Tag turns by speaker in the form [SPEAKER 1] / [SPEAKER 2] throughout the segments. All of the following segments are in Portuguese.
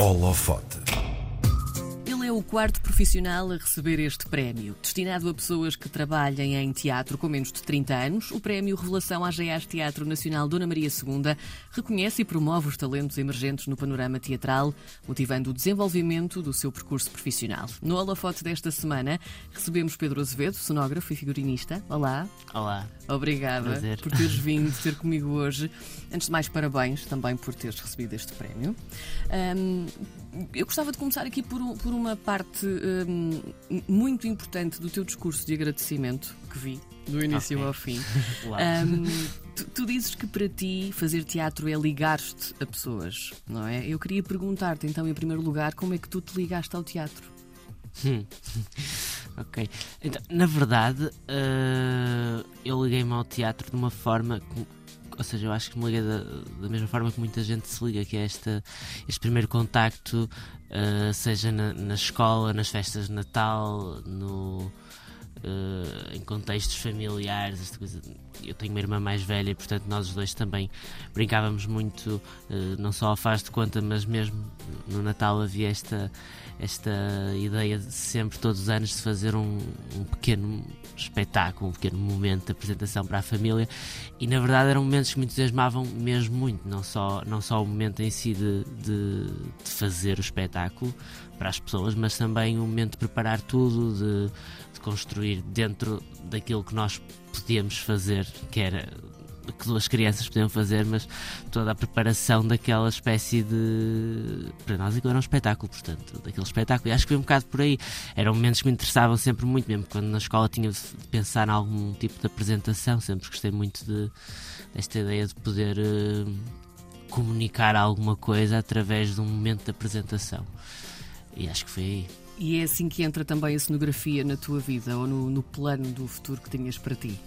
[SPEAKER 1] Holofote.
[SPEAKER 2] O quarto profissional a receber este prémio. Destinado a pessoas que trabalhem em teatro com menos de 30 anos, o prémio Revelação AGAs Teatro Nacional Dona Maria II reconhece e promove os talentos emergentes no panorama teatral, motivando o desenvolvimento do seu percurso profissional. No holofote desta semana, recebemos Pedro Azevedo, sonógrafo e figurinista. Olá.
[SPEAKER 3] Olá.
[SPEAKER 2] Obrigada
[SPEAKER 3] Prazer.
[SPEAKER 2] por teres vindo ter comigo hoje. Antes de mais, parabéns também por teres recebido este prémio. Ahm, eu gostava de começar aqui por, um- por uma parte ahm, muito importante do teu discurso de agradecimento que vi, do início ao fim. Ahm, tu, tu dizes que para ti fazer teatro é ligar-te a pessoas, não é? Eu queria perguntar-te então, em primeiro lugar, como é que tu te ligaste ao teatro?
[SPEAKER 3] Hum. ok. Então, na verdade, eh, eu liguei-me ao teatro de uma forma. que- ou seja, eu acho que me liguei da, da mesma forma que muita gente se liga, que é este primeiro contacto, eh, seja na, na escola, nas festas de Natal, no, eh, em contextos familiares, esta coisa. Eu tenho uma irmã mais velha e, portanto, nós os dois também brincávamos muito, eh, não só ao faz de conta, mas mesmo no Natal havia esta, esta ideia de sempre, todos os anos, de fazer um, um pequeno espetáculo, um pequeno momento de apresentação para a família. E na verdade eram momentos que me entusiasmavam mesmo muito, não só, não só o momento em si de, de, de fazer o espetáculo para as pessoas, mas também o momento de preparar tudo, de, de construir dentro daquilo que nós podíamos fazer, que era que duas crianças podiam fazer, mas toda a preparação daquela espécie de. Para nós aquilo era um espetáculo, portanto, daquele espetáculo. E acho que foi um bocado por aí. Eram momentos que me interessavam sempre muito, mesmo quando na escola tinha de pensar em algum tipo de apresentação, sempre gostei muito de, desta ideia de poder eh, comunicar alguma coisa através de um momento de apresentação. E acho que foi aí.
[SPEAKER 2] E é assim que entra também a cenografia na tua vida ou no, no plano do futuro que tinhas para ti?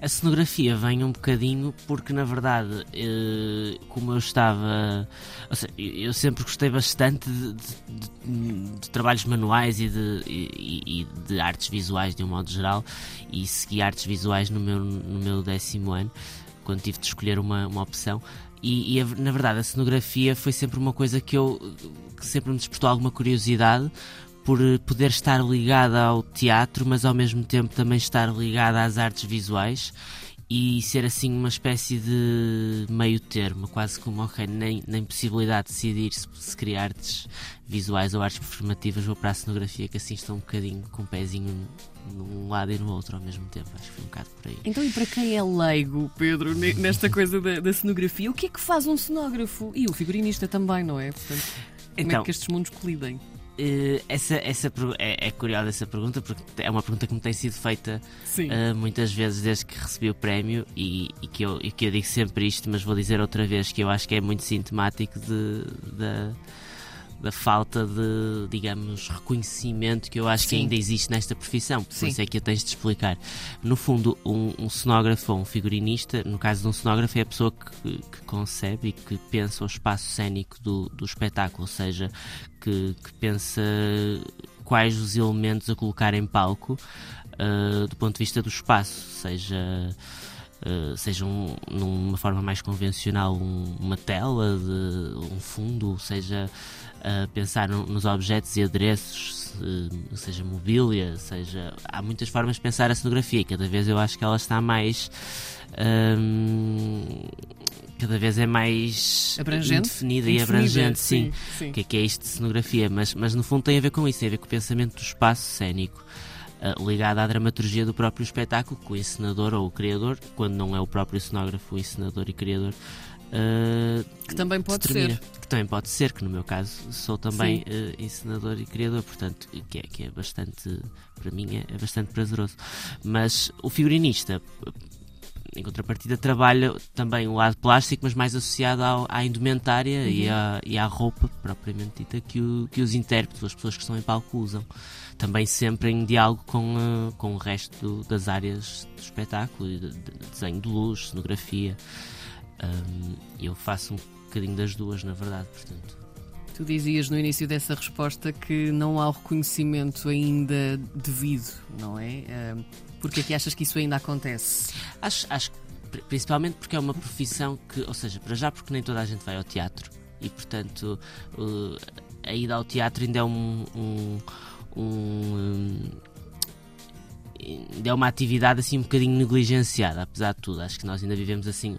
[SPEAKER 3] A cenografia vem um bocadinho porque, na verdade, eh, como eu estava. Ou seja, eu sempre gostei bastante de, de- de- de trabalhos manuais e de, e- e de artes visuais, de um modo geral, e segui artes visuais no meu, no meu décimo ano, quando tive de escolher uma, uma opção. E, e a- na verdade, a cenografia foi sempre uma coisa que eu. que sempre me despertou alguma curiosidade por poder estar ligada ao teatro, mas ao mesmo tempo também estar ligada às artes visuais e ser assim uma espécie de meio termo, quase como, ok, nem, nem possibilidade de decidir se, se queria artes visuais ou artes performativas, vou para a cenografia, que assim estou um bocadinho com o pezinho num lado e no outro ao mesmo tempo. Acho que foi um bocado por aí.
[SPEAKER 2] Então, e para quem é leigo, Pedro, ne- nesta coisa da, da cenografia, o que é que faz um cenógrafo? E o figurinista também, não é? Portanto, como é
[SPEAKER 3] Então-
[SPEAKER 2] que estes mundos colidem?
[SPEAKER 3] Eh, essa, essa é, é curiosa essa pergunta, porque é uma pergunta que me tem sido feita. Uh, muitas vezes desde que recebi o prémio e, e que eu, e que eu digo sempre isto, mas vou dizer outra vez que eu acho que é muito sintomático de, da, da falta de, digamos, reconhecimento que eu acho que
[SPEAKER 2] Sim.
[SPEAKER 3] ainda existe nesta profissão. Por
[SPEAKER 2] Sim.
[SPEAKER 3] isso é que eu tens de explicar. No fundo, um, um cenógrafo ou um figurinista, no caso de um cenógrafo, é a pessoa que, que concebe e que pensa o espaço cénico do, do espetáculo, ou seja, que, que pensa quais os elementos a colocar em palco uh, do ponto de vista do espaço, seja. Uh, seja um- numa forma mais convencional um- uma tela, de, um fundo, seja uh, pensar no- nos objetos e adereços, se- seja mobília, seja. Há muitas formas de pensar a cenografia e cada vez eu acho que ela está mais. hum, cada vez é mais
[SPEAKER 2] Abrangente?
[SPEAKER 3] definida e abrangente, sim
[SPEAKER 2] sim.
[SPEAKER 3] o que é que é isto de cenografia, mas, mas no fundo tem a ver com isso, tem a ver com o pensamento do espaço cénico, ah, ligado à dramaturgia do próprio espetáculo, que o encenador ou o criador, quando não é o próprio cenógrafo, o encenador e criador, ah,
[SPEAKER 2] Que também pode ser.
[SPEAKER 3] Que também pode ser, que no meu caso sou também ah, encenador e criador, portanto, que é, que é bastante, para mim, é, é bastante prazeroso. Mas o figurinista, em contrapartida, trabalha também o lado plástico, mas mais associado ao- à indumentária e, à, e à roupa propriamente dita que, o- que os intérpretes, as pessoas que estão em palco, usam. Também sempre em diálogo com, eh, com o resto das áreas do espetáculo, de, de desenho de luz, cenografia. Ahm, eu faço um bocadinho das duas, na verdade, portanto.
[SPEAKER 2] Tu dizias no início dessa resposta que não há o reconhecimento ainda devido, não é? Porque é que achas que isso ainda acontece?
[SPEAKER 3] Acho, acho principalmente porque é uma profissão que, ou seja, para já porque nem toda a gente vai ao teatro. e portanto uh, a ida ao teatro ainda é um, um, um é uma atividade assim um bocadinho negligenciada, apesar de tudo. Acho que nós ainda vivemos assim,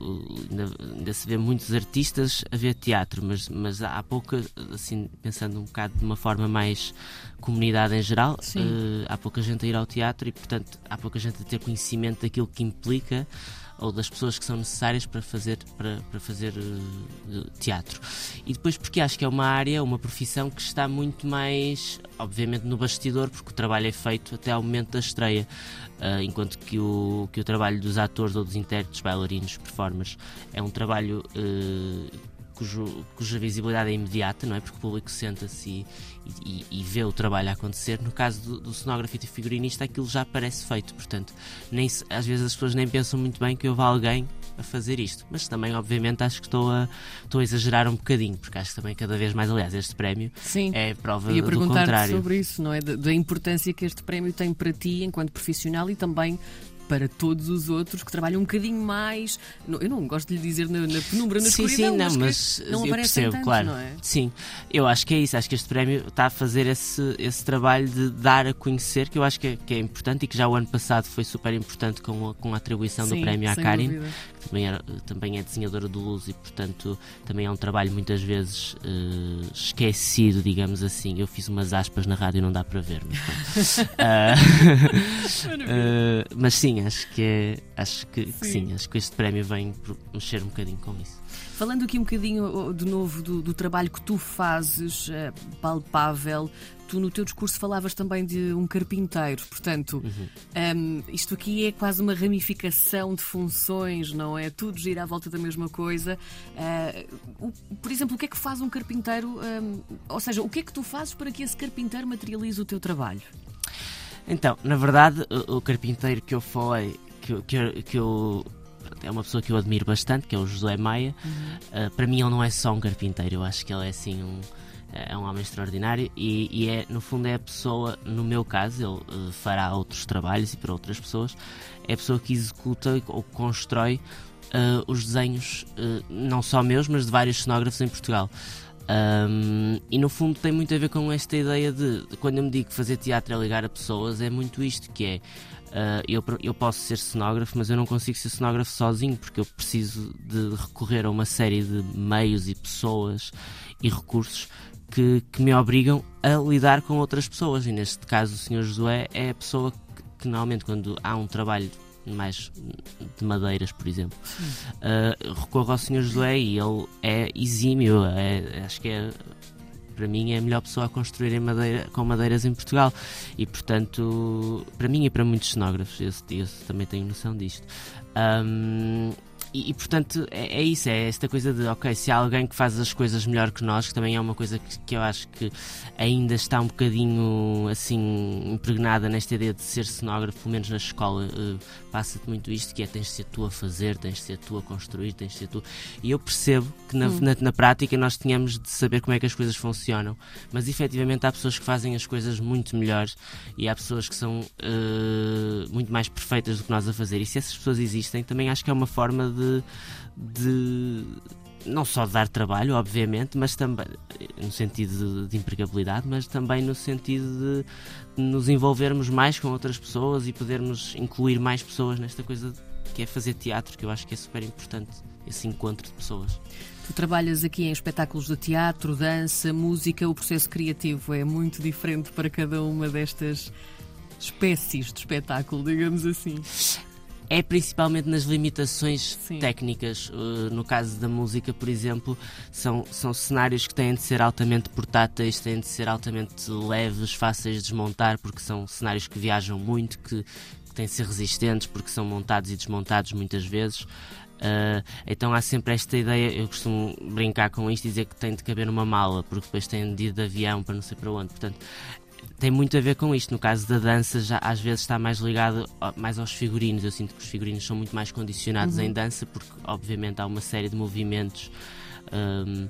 [SPEAKER 3] ainda, ainda se vê muitos artistas a ver teatro, mas, mas há pouca, assim, pensando um bocado de uma forma mais comunidade em geral, uh, há pouca gente a ir ao teatro e, portanto, há pouca gente a ter conhecimento daquilo que implica ou das pessoas que são necessárias para fazer, para, para fazer uh, teatro. E depois porque acho que é uma área, uma profissão que está muito mais, obviamente, no bastidor, porque o trabalho é feito até ao momento da estreia. Uh, enquanto que o, que o trabalho dos atores ou dos intérpretes, bailarinos, performers, é um trabalho uh, cujo, cuja visibilidade é imediata, não é? Porque o público senta-se e, e, e, vê o trabalho a acontecer. No caso do, do cenógrafo e figurinista, aquilo já parece feito, portanto, nem, às vezes as pessoas nem pensam muito bem que houve alguém a fazer isto. Mas também, obviamente, acho que estou a, estou a exagerar um bocadinho, porque acho que também cada vez mais, aliás, este prémio
[SPEAKER 2] Sim.
[SPEAKER 3] é prova do contrário.
[SPEAKER 2] sobre isso, não é? Da, da importância que este prémio tem para ti enquanto profissional e também para todos os outros que trabalham um bocadinho mais. Eu não gosto de lhe dizer na, na penumbra, na
[SPEAKER 3] sim,
[SPEAKER 2] escuridão,
[SPEAKER 3] sim, não,
[SPEAKER 2] mas, não
[SPEAKER 3] eu percebo,
[SPEAKER 2] tanto,
[SPEAKER 3] claro.
[SPEAKER 2] Não é?
[SPEAKER 3] Sim, eu acho que é isso. Acho que este prémio está a fazer esse, esse trabalho de dar a conhecer, que eu acho que é, que é importante e que já o ano passado foi super importante com a, com a atribuição
[SPEAKER 2] sim,
[SPEAKER 3] do prémio à Karin,
[SPEAKER 2] dúvida.
[SPEAKER 3] Também, era, também é desenhadora de luz e, portanto, também é um trabalho muitas vezes uh, esquecido, digamos assim. Eu fiz umas aspas na rádio, não dá para ver, mas, uh, uh, mas sim, acho que é acho que sim. que sim. acho que este prémio vem mexer um bocadinho com isso.
[SPEAKER 2] Falando aqui um bocadinho de novo do, do trabalho que tu fazes, palpável, tu no teu discurso falavas também de um carpinteiro, portanto, uhum. um, isto aqui é quase uma ramificação de funções, não é? Tudo gira à volta da mesma coisa. Uh, o, por exemplo, o que é que faz um carpinteiro? Um, ou seja, o que é que tu fazes para que esse carpinteiro materialize o teu trabalho?
[SPEAKER 3] Então, na verdade, o, o carpinteiro que eu falei que, que, que eu é uma pessoa que eu admiro bastante, que é o José Maia. Uhum. Uh, para mim, ele não é só um carpinteiro, eu acho que ele é assim um. É um homem extraordinário e, e é, no fundo, é a pessoa, no meu caso, ele uh, fará outros trabalhos e para outras pessoas, é a pessoa que executa ou constrói uh, os desenhos, não só meus, mas de vários cenógrafos em Portugal. Um, e no fundo tem muito a ver com esta ideia de, de, quando eu me digo que fazer teatro é ligar a pessoas, é muito isto que é Uh, eu, eu posso ser cenógrafo, mas eu não consigo ser cenógrafo sozinho, porque eu preciso de recorrer a uma série de meios e pessoas e recursos que, que me obrigam a lidar com outras pessoas. E neste caso, o Sr. Josué é a pessoa que, que normalmente, quando há um trabalho mais de madeiras, por exemplo, uh, recorro ao Sr. Josué e ele é exímio, é, acho que é para mim é a melhor pessoa a construir madeira, com madeiras em Portugal e portanto para mim e para muitos cenógrafos eu, eu também tenho noção disto um, e, e, portanto é, é, isso, é esta coisa de ok, se há alguém que faz as coisas melhor que nós, que também é uma coisa que, que eu acho que ainda está um bocadinho assim impregnada nesta ideia de ser cenógrafo, pelo menos na escola uh, passa-te muito isto, que é tens de ser tu a fazer, tens de ser tu a construir, tens de ser tu. E eu percebo que na, hum. na, na, prática nós tínhamos de saber como é que as coisas funcionam, mas efetivamente há pessoas que fazem as coisas muito melhores e há pessoas que são uh, muito mais perfeitas do que nós a fazer. E se essas pessoas existem, também acho que é uma forma de de, de não só de dar trabalho, obviamente, mas também no sentido de, de empregabilidade, mas também no sentido de nos envolvermos mais com outras pessoas e podermos incluir mais pessoas nesta coisa que é fazer teatro, que eu acho que é super importante, esse encontro de pessoas.
[SPEAKER 2] Tu trabalhas aqui em espetáculos de teatro, dança, música, o processo criativo é muito diferente para cada uma destas espécies de espetáculo, digamos assim
[SPEAKER 3] é principalmente nas limitações Sim. técnicas. Uh, no caso da música, por exemplo, são, são cenários que têm de ser altamente portáteis, têm de ser altamente leves, fáceis de desmontar, porque são cenários que viajam muito, que, que têm de ser resistentes, porque são montados e desmontados muitas vezes. Uh, então há sempre esta ideia, eu costumo brincar com isto e dizer que tem de caber numa mala, porque depois tem de ir de avião para não sei para onde. Portanto, tem muito a ver com isto. No caso da dança, já às vezes está mais ligado mais aos figurinos. Eu sinto que os figurinos são muito mais condicionados uhum. em dança, porque obviamente há uma série de movimentos um,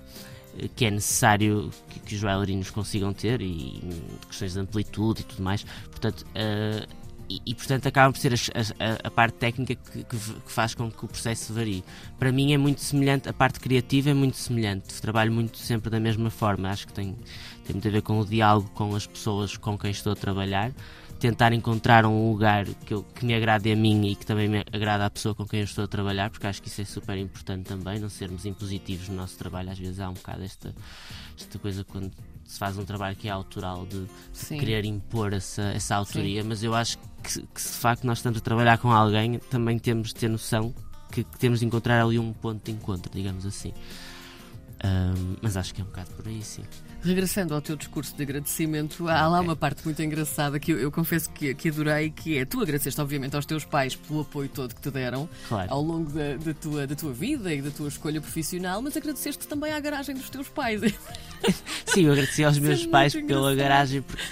[SPEAKER 3] que é necessário que, que, os bailarinos consigam ter e questões de amplitude e tudo mais. Portanto, uh, e, e, portanto acaba por ser a, a, a parte técnica que, que, faz com que o processo varie. Para mim é muito semelhante, a parte criativa é muito semelhante, trabalho muito sempre da mesma forma, acho que tem, tem muito a ver com o diálogo com as pessoas com quem estou a trabalhar, tentar encontrar um lugar que, eu, que me agrade a mim e que também me agrada à pessoa com quem eu estou a trabalhar, porque acho que isso é super importante também, não sermos impositivos no nosso trabalho, às vezes há um bocado esta, esta coisa quando se faz um trabalho que é autoral de, de querer impor essa, essa autoria, Sim. mas eu acho que, que, se de facto nós estamos a trabalhar com alguém, também temos de ter noção que, que temos de encontrar ali um ponto de encontro, digamos assim. Um, mas acho que é um bocado por aí, sim.
[SPEAKER 2] Regressando ao teu discurso de agradecimento, há lá uma parte muito engraçada que eu, eu confesso que, que, adorei, que é tu agradeceste, obviamente, aos teus pais pelo apoio todo que te deram
[SPEAKER 3] claro.
[SPEAKER 2] ao longo da, da, tua, da tua vida e da tua escolha profissional, mas agradeceste também à garagem dos teus pais.
[SPEAKER 3] Sim, eu agradeci aos meus é pais pela garagem, porque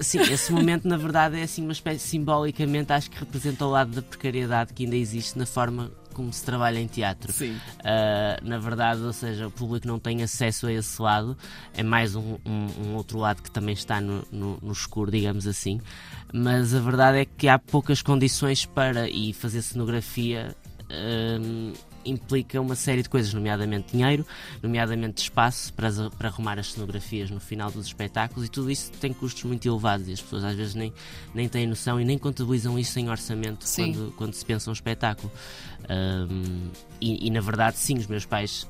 [SPEAKER 3] Sim, esse momento na verdade é assim uma espécie simbolicamente acho que representa o lado da precariedade que ainda existe na forma como se trabalha em teatro.
[SPEAKER 2] Sim.
[SPEAKER 3] Uh, na verdade, ou seja, o público não tem acesso a esse lado, é mais um, um, um outro lado que também está no, no, no, escuro, digamos assim. Mas a verdade é que há poucas condições para e fazer cenografia. Uh, implica uma série de coisas, nomeadamente dinheiro, nomeadamente espaço para, para arrumar as cenografias no final dos espetáculos e tudo isso tem custos muito elevados e as pessoas às vezes nem, nem têm noção e nem contabilizam isso em orçamento quando, quando se pensa um espetáculo. Um, e, e, na verdade, sim, os meus pais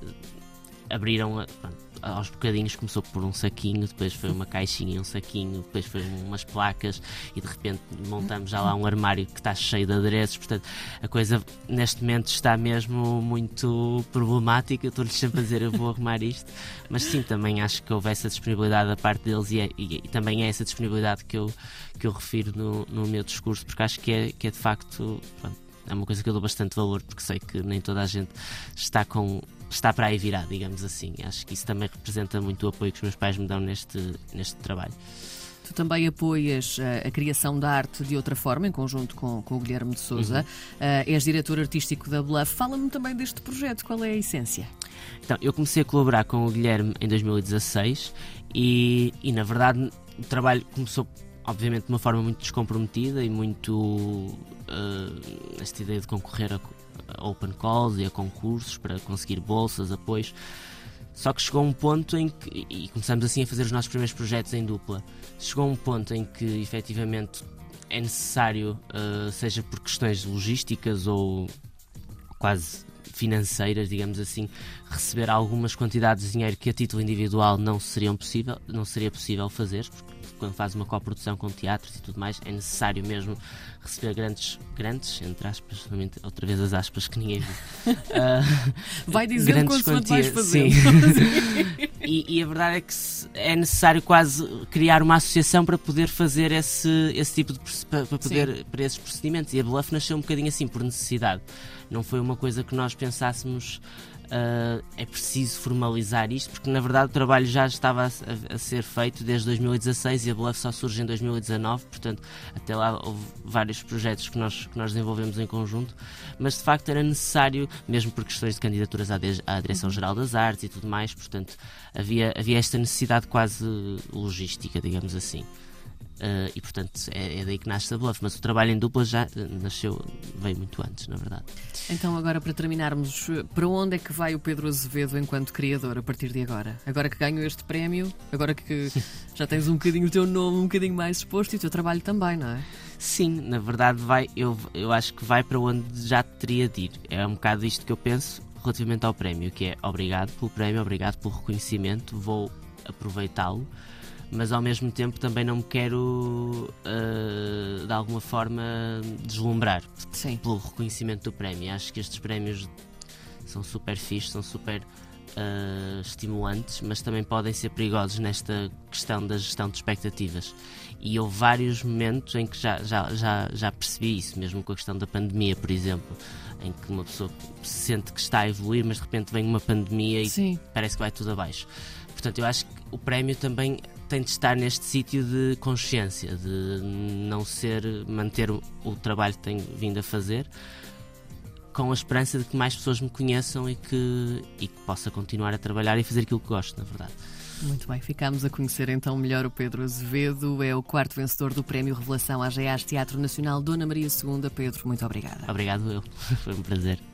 [SPEAKER 3] abriram. Pronto, aos bocadinhos começou por um saquinho, depois foi uma caixinha e um saquinho, depois foi umas placas e de repente montamos já lá um armário que está cheio de adereços. Portanto, a coisa neste momento está mesmo muito problemática. Estou-lhes sempre a dizer eu vou arrumar isto, mas sim, também acho que houve essa disponibilidade da parte deles e, é, e, e, também é essa disponibilidade que eu, que eu refiro no, no meu discurso, porque acho que é, que é de facto. Pronto, é uma coisa que eu dou bastante valor porque sei que nem toda a gente está com está para aí virar, digamos assim. Acho que isso também representa muito o apoio que os meus pais me dão neste, neste trabalho.
[SPEAKER 2] Tu também apoias a, a, criação da arte de outra forma, em conjunto com, com o Guilherme de Souza. Uhum. Uh, és diretor artístico da Bluff. Fala-me também deste projeto, qual é a essência?
[SPEAKER 3] Então, eu comecei a colaborar com o Guilherme em 2016 e, e na verdade, o trabalho começou obviamente de uma forma muito descomprometida e muito uh, esta ideia de concorrer a, open calls e a concursos para conseguir bolsas, apoios. Só que chegou um ponto em que, e começamos assim a fazer os nossos primeiros projetos em dupla, chegou um ponto em que efetivamente é necessário, uh, seja por questões logísticas ou quase financeiras, digamos assim, receber algumas quantidades de dinheiro que a título individual não seriam possível, não seria possível fazer, porque quando faz uma coprodução com teatros e tudo mais, é necessário mesmo receber grandes, grandes, entre aspas, outra vez as aspas que ninguém viu. Uh,
[SPEAKER 2] Vai dizer grandes quanto vais fazer.
[SPEAKER 3] e, e, a verdade é que é necessário quase criar uma associação para poder fazer esse, esse tipo de para, poder para esses procedimentos. E a Bluff nasceu um bocadinho assim, por necessidade. Não foi uma coisa que nós pensássemos uh, é preciso formalizar isto, porque na verdade o trabalho já estava a, a, ser feito desde 2016 e a Bluff só surge em 2019, portanto, até lá houve vários projetos que nós, que nós desenvolvemos em conjunto, mas de facto era necessário, mesmo por questões de candidaturas à, de, à Direção-Geral das Artes e tudo mais, portanto, havia, havia esta necessidade quase logística, digamos assim. Uh, e portanto é, é, daí que nasce a Bluff, mas o trabalho em dupla já nasceu, veio muito antes, na verdade.
[SPEAKER 2] Então, agora para terminarmos, para onde é que vai o Pedro Azevedo enquanto criador a partir de agora? Agora que ganho este prémio, agora que já tens um bocadinho o teu nome um bocadinho mais exposto e o teu trabalho também, não é?
[SPEAKER 3] Sim, na verdade vai, eu, eu acho que vai para onde já teria de ir. É um bocado isto que eu penso relativamente ao prémio, que é obrigado pelo prémio, obrigado pelo reconhecimento, vou aproveitá-lo mas ao mesmo tempo também não me quero uh, de alguma forma deslumbrar
[SPEAKER 2] Sim.
[SPEAKER 3] pelo reconhecimento do prémio. Acho que estes prémios são super fixos, são super uh, estimulantes, mas também podem ser perigosos nesta questão da gestão de expectativas. E houve vários momentos em que já, já, já, já percebi isso, mesmo com a questão da pandemia, por exemplo, em que uma pessoa sente que está a evoluir, mas de repente vem uma pandemia e Sim. parece que vai tudo abaixo. Portanto, eu acho que o prémio também tem de estar neste sítio de consciência, de não ser, manter o, o, trabalho que tenho vindo a fazer, com a esperança de que mais pessoas me conheçam e que, e que possa continuar a trabalhar e fazer aquilo que gosto, na verdade.
[SPEAKER 2] Muito bem, ficámos a conhecer então melhor o Pedro Azevedo, é o quarto vencedor do Prémio Revelação AGAs Teatro Nacional Dona Maria II. Pedro, muito obrigada.
[SPEAKER 3] Obrigado eu, foi um prazer.